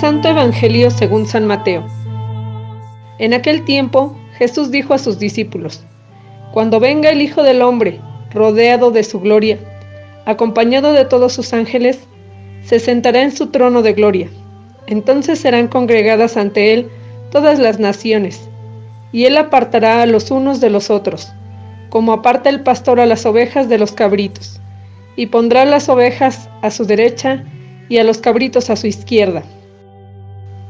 Santo Evangelio según San Mateo. En aquel tiempo Jesús dijo a sus discípulos, Cuando venga el Hijo del Hombre, rodeado de su gloria, acompañado de todos sus ángeles, se sentará en su trono de gloria. Entonces serán congregadas ante él todas las naciones, y él apartará a los unos de los otros, como aparta el pastor a las ovejas de los cabritos, y pondrá las ovejas a su derecha y a los cabritos a su izquierda.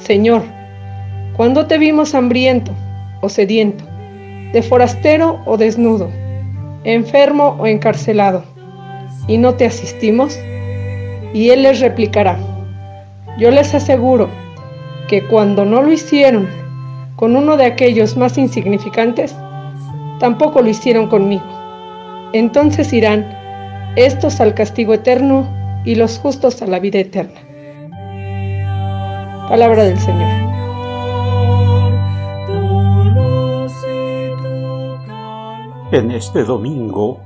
Señor, ¿cuándo te vimos hambriento o sediento, de forastero o desnudo, enfermo o encarcelado, y no te asistimos? Y él les replicará, yo les aseguro que cuando no lo hicieron con uno de aquellos más insignificantes, tampoco lo hicieron conmigo. Entonces irán estos al castigo eterno y los justos a la vida eterna. Palabra del Señor. En este domingo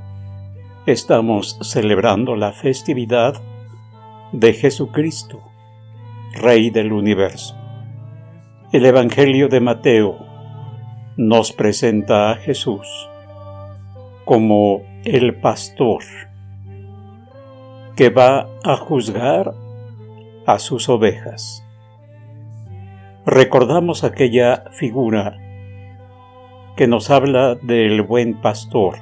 estamos celebrando la festividad de Jesucristo, Rey del universo. El Evangelio de Mateo nos presenta a Jesús como el pastor que va a juzgar a sus ovejas recordamos aquella figura que nos habla del buen pastor,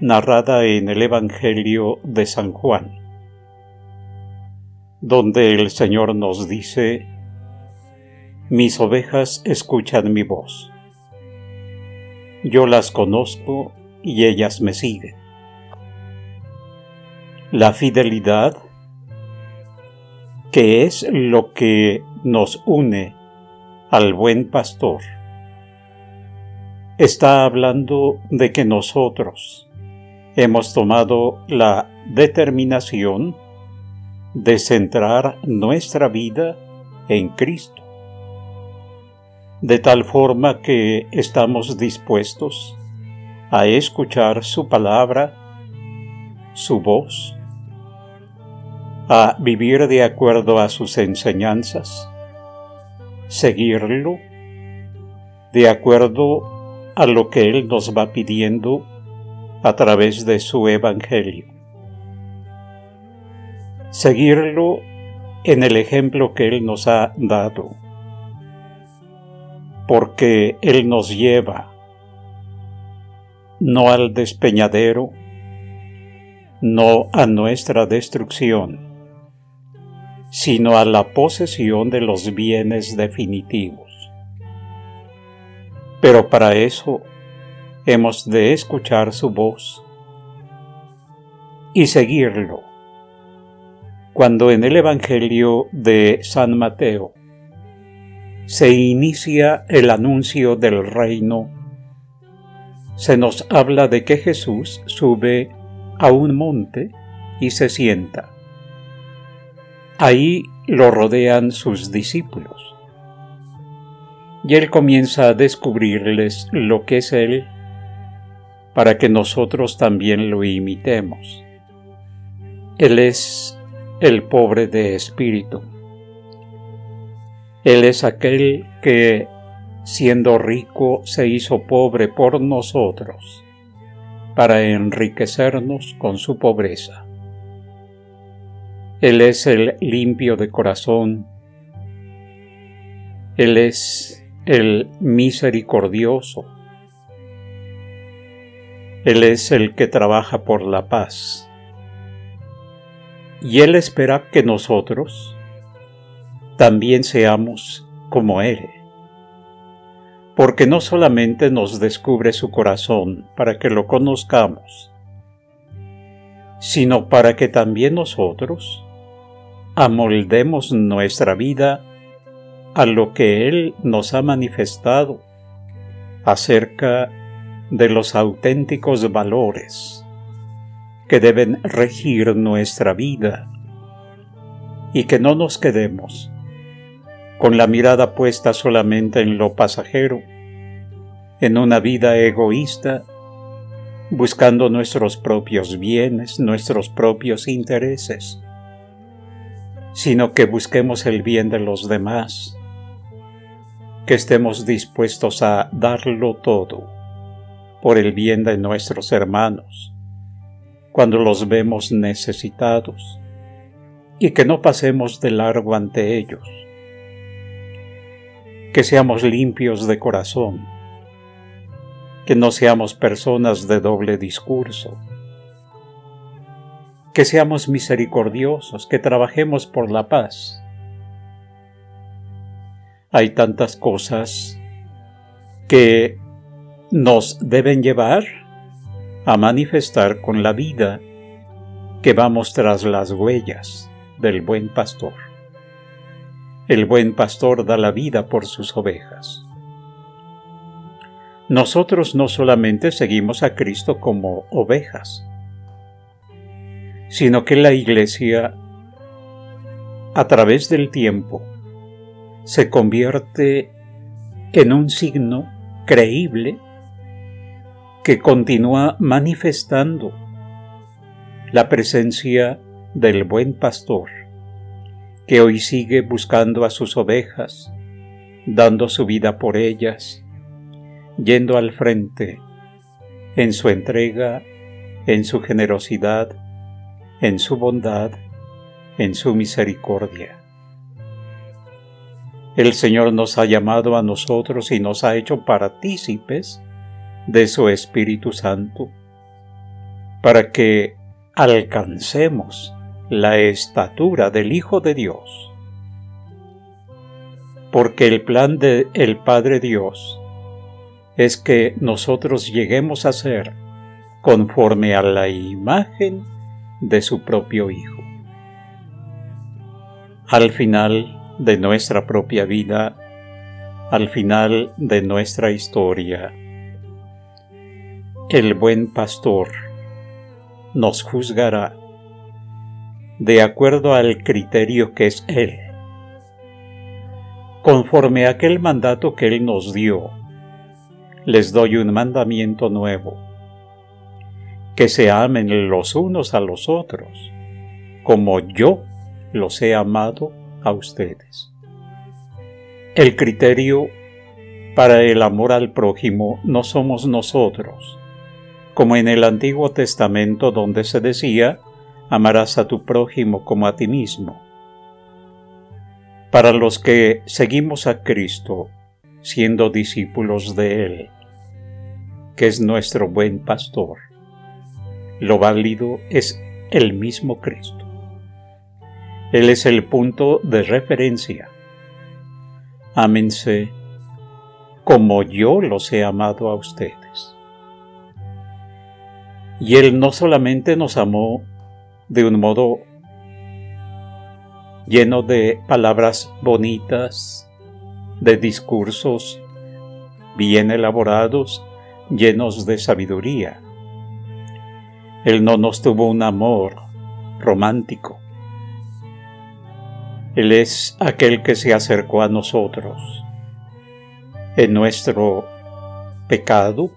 narrada en el Evangelio de San Juan, donde el Señor nos dice, mis ovejas escuchan mi voz. Yo las conozco y ellas me siguen. La fidelidad que es lo que nos une al buen pastor. Está hablando de que nosotros hemos tomado la determinación de centrar nuestra vida en Cristo, de tal forma que estamos dispuestos a escuchar su palabra, su voz, a vivir de acuerdo a sus enseñanzas, seguirlo de acuerdo a lo que Él nos va pidiendo a través de su Evangelio. Seguirlo en el ejemplo que Él nos ha dado, porque Él nos lleva no al despeñadero, no a nuestra destrucción, sino a la posesión de los bienes definitivos. Pero para eso hemos de escuchar su voz y seguirlo. Cuando en el Evangelio de San Mateo se inicia el anuncio del reino, se nos habla de que Jesús sube a un monte y se sienta Ahí lo rodean sus discípulos. Y Él comienza a descubrirles lo que es Él para que nosotros también lo imitemos. Él es el pobre de espíritu. Él es aquel que, siendo rico, se hizo pobre por nosotros, para enriquecernos con su pobreza. Él es el limpio de corazón. Él es el misericordioso. Él es el que trabaja por la paz. Y Él espera que nosotros también seamos como Él. Porque no solamente nos descubre su corazón para que lo conozcamos, sino para que también nosotros amoldemos nuestra vida a lo que Él nos ha manifestado acerca de los auténticos valores que deben regir nuestra vida y que no nos quedemos con la mirada puesta solamente en lo pasajero, en una vida egoísta, buscando nuestros propios bienes, nuestros propios intereses, sino que busquemos el bien de los demás, que estemos dispuestos a darlo todo por el bien de nuestros hermanos, cuando los vemos necesitados, y que no pasemos de largo ante ellos, que seamos limpios de corazón, que no seamos personas de doble discurso, que seamos misericordiosos, que trabajemos por la paz. Hay tantas cosas que nos deben llevar a manifestar con la vida que vamos tras las huellas del buen pastor. El buen pastor da la vida por sus ovejas. Nosotros no solamente seguimos a Cristo como ovejas, sino que la Iglesia, a través del tiempo, se convierte en un signo creíble que continúa manifestando la presencia del buen pastor que hoy sigue buscando a sus ovejas, dando su vida por ellas, yendo al frente en su entrega, en su generosidad, en su bondad, en su misericordia. El Señor nos ha llamado a nosotros y nos ha hecho partícipes de su Espíritu Santo, para que alcancemos la estatura del Hijo de Dios. Porque el plan del el Padre Dios es que nosotros lleguemos a ser conforme a la imagen de su propio Hijo. Al final de nuestra propia vida, al final de nuestra historia, el buen pastor nos juzgará de acuerdo al criterio que es Él. Conforme a aquel mandato que Él nos dio, les doy un mandamiento nuevo, que se amen los unos a los otros, como yo los he amado a ustedes. El criterio para el amor al prójimo no somos nosotros, como en el Antiguo Testamento donde se decía, amarás a tu prójimo como a ti mismo. Para los que seguimos a Cristo, siendo discípulos de Él, que es nuestro buen pastor, lo válido es el mismo Cristo. Él es el punto de referencia. Ámense como yo los he amado a ustedes. Y Él no solamente nos amó de un modo lleno de palabras bonitas, de discursos bien elaborados, llenos de sabiduría. Él no nos tuvo un amor romántico, Él es aquel que se acercó a nosotros en nuestro pecado,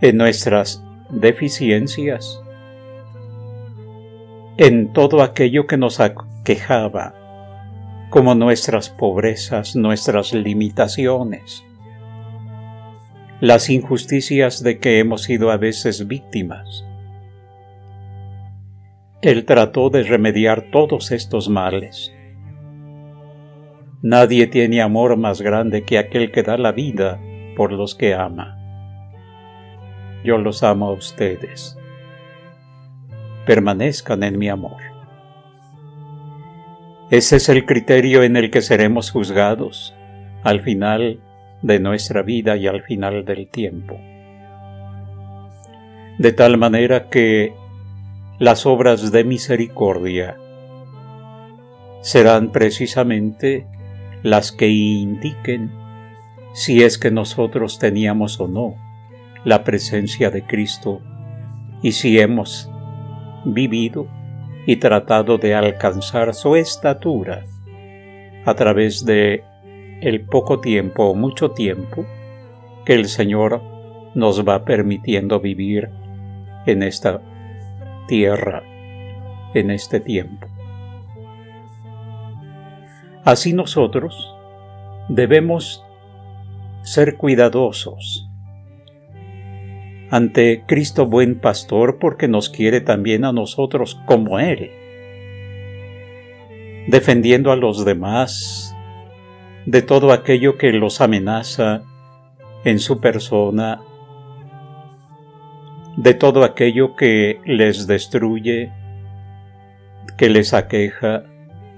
en nuestras deficiencias, en todo aquello que nos aquejaba, como nuestras pobrezas, nuestras limitaciones, las injusticias de que hemos sido a veces víctimas. Él trató de remediar todos estos males. Nadie tiene amor más grande que aquel que da la vida por los que ama. Yo los amo a ustedes. Permanezcan en mi amor. Ese es el criterio en el que seremos juzgados al final de nuestra vida y al final del tiempo. De tal manera que las obras de misericordia serán precisamente las que indiquen si es que nosotros teníamos o no la presencia de Cristo y si hemos vivido y tratado de alcanzar su estatura a través de el poco tiempo o mucho tiempo que el Señor nos va permitiendo vivir en esta tierra, en este tiempo. Así nosotros debemos ser cuidadosos ante Cristo buen pastor porque nos quiere también a nosotros como Él, defendiendo a los demás de todo aquello que los amenaza en su persona, de todo aquello que les destruye, que les aqueja,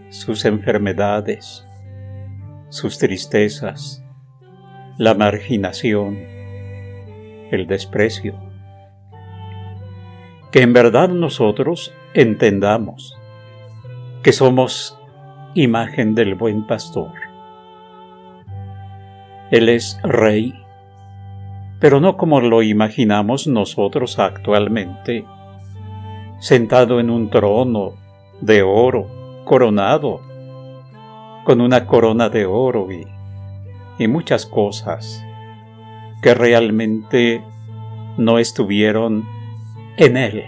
sus enfermedades, sus tristezas, la marginación, el desprecio. Que en verdad nosotros entendamos que somos imagen del buen pastor él es rey, pero no como lo imaginamos nosotros actualmente, sentado en un trono de oro, coronado, con una corona de oro y, y muchas cosas que realmente no estuvieron en él.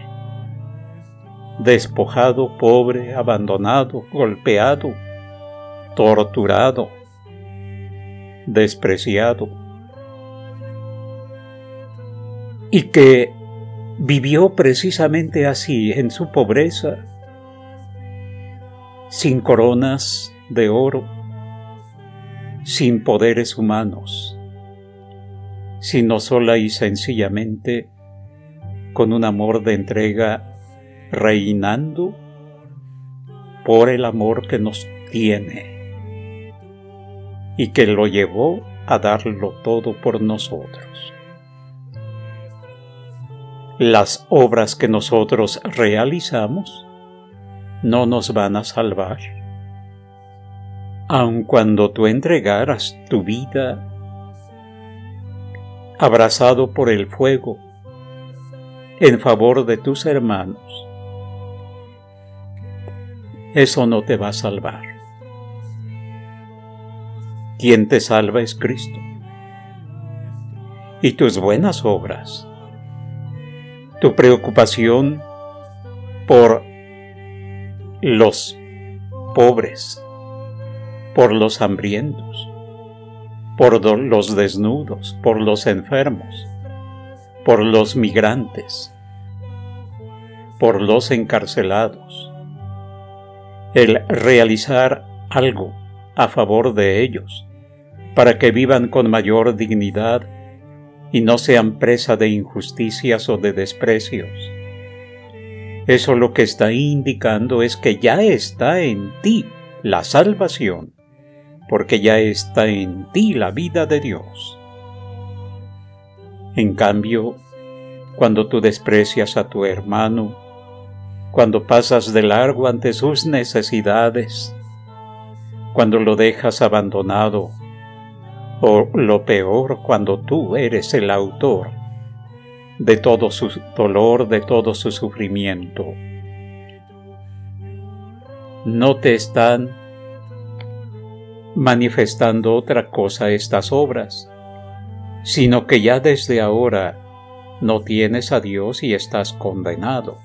Despojado, pobre, abandonado, golpeado, torturado, despreciado. Y que vivió precisamente así en su pobreza, sin coronas de oro, sin poderes humanos, sino sola y sencillamente con un amor de entrega reinando por el amor que nos tiene y que lo llevó a darlo todo por nosotros. Las obras que nosotros realizamos no nos van a salvar. Aun cuando tú entregaras tu vida abrazado por el fuego en favor de tus hermanos, eso no te va a salvar quien te salva es Cristo. Y tus buenas obras, tu preocupación por los pobres, por los hambrientos, por los desnudos, por los enfermos, por los migrantes, por los encarcelados, el realizar algo a favor de ellos, para que vivan con mayor dignidad y no sean presa de injusticias o de desprecios. Eso lo que está indicando es que ya está en ti la salvación, porque ya está en ti la vida de Dios. En cambio, cuando tú desprecias a tu hermano, cuando pasas de largo ante sus necesidades, cuando lo dejas abandonado, o lo peor cuando tú eres el autor de todo su dolor, de todo su sufrimiento. no te están manifestando otra cosa estas obras, sino que ya desde ahora no tienes a Dios y estás condenado.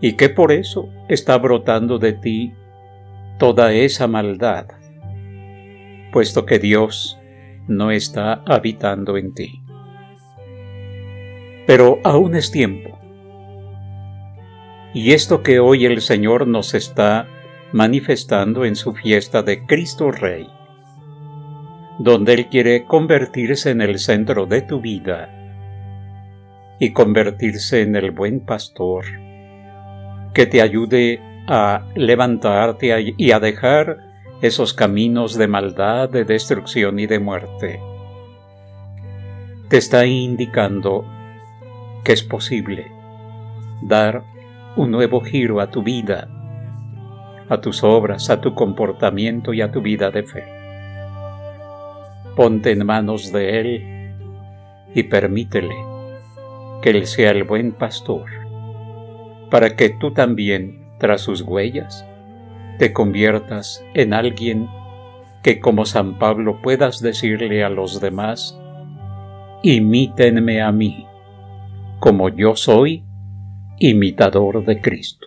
Y que por eso está brotando de ti toda esa maldad, puesto que Dios no está habitando en ti. Pero aún es tiempo. Y esto que hoy el Señor nos está manifestando en su fiesta de Cristo Rey, donde Él quiere convertirse en el centro de tu vida y convertirse en el buen pastor que te ayude a levantarte y a dejar esos caminos de maldad, de destrucción y de muerte. Te está indicando que es posible dar un nuevo giro a tu vida, a tus obras, a tu comportamiento y a tu vida de fe. Ponte en manos de Él y permítele que Él sea el buen pastor, para que tú también, tras sus huellas, te conviertas en alguien que como San Pablo puedas decirle a los demás, imítenme a mí, como yo soy imitador de Cristo.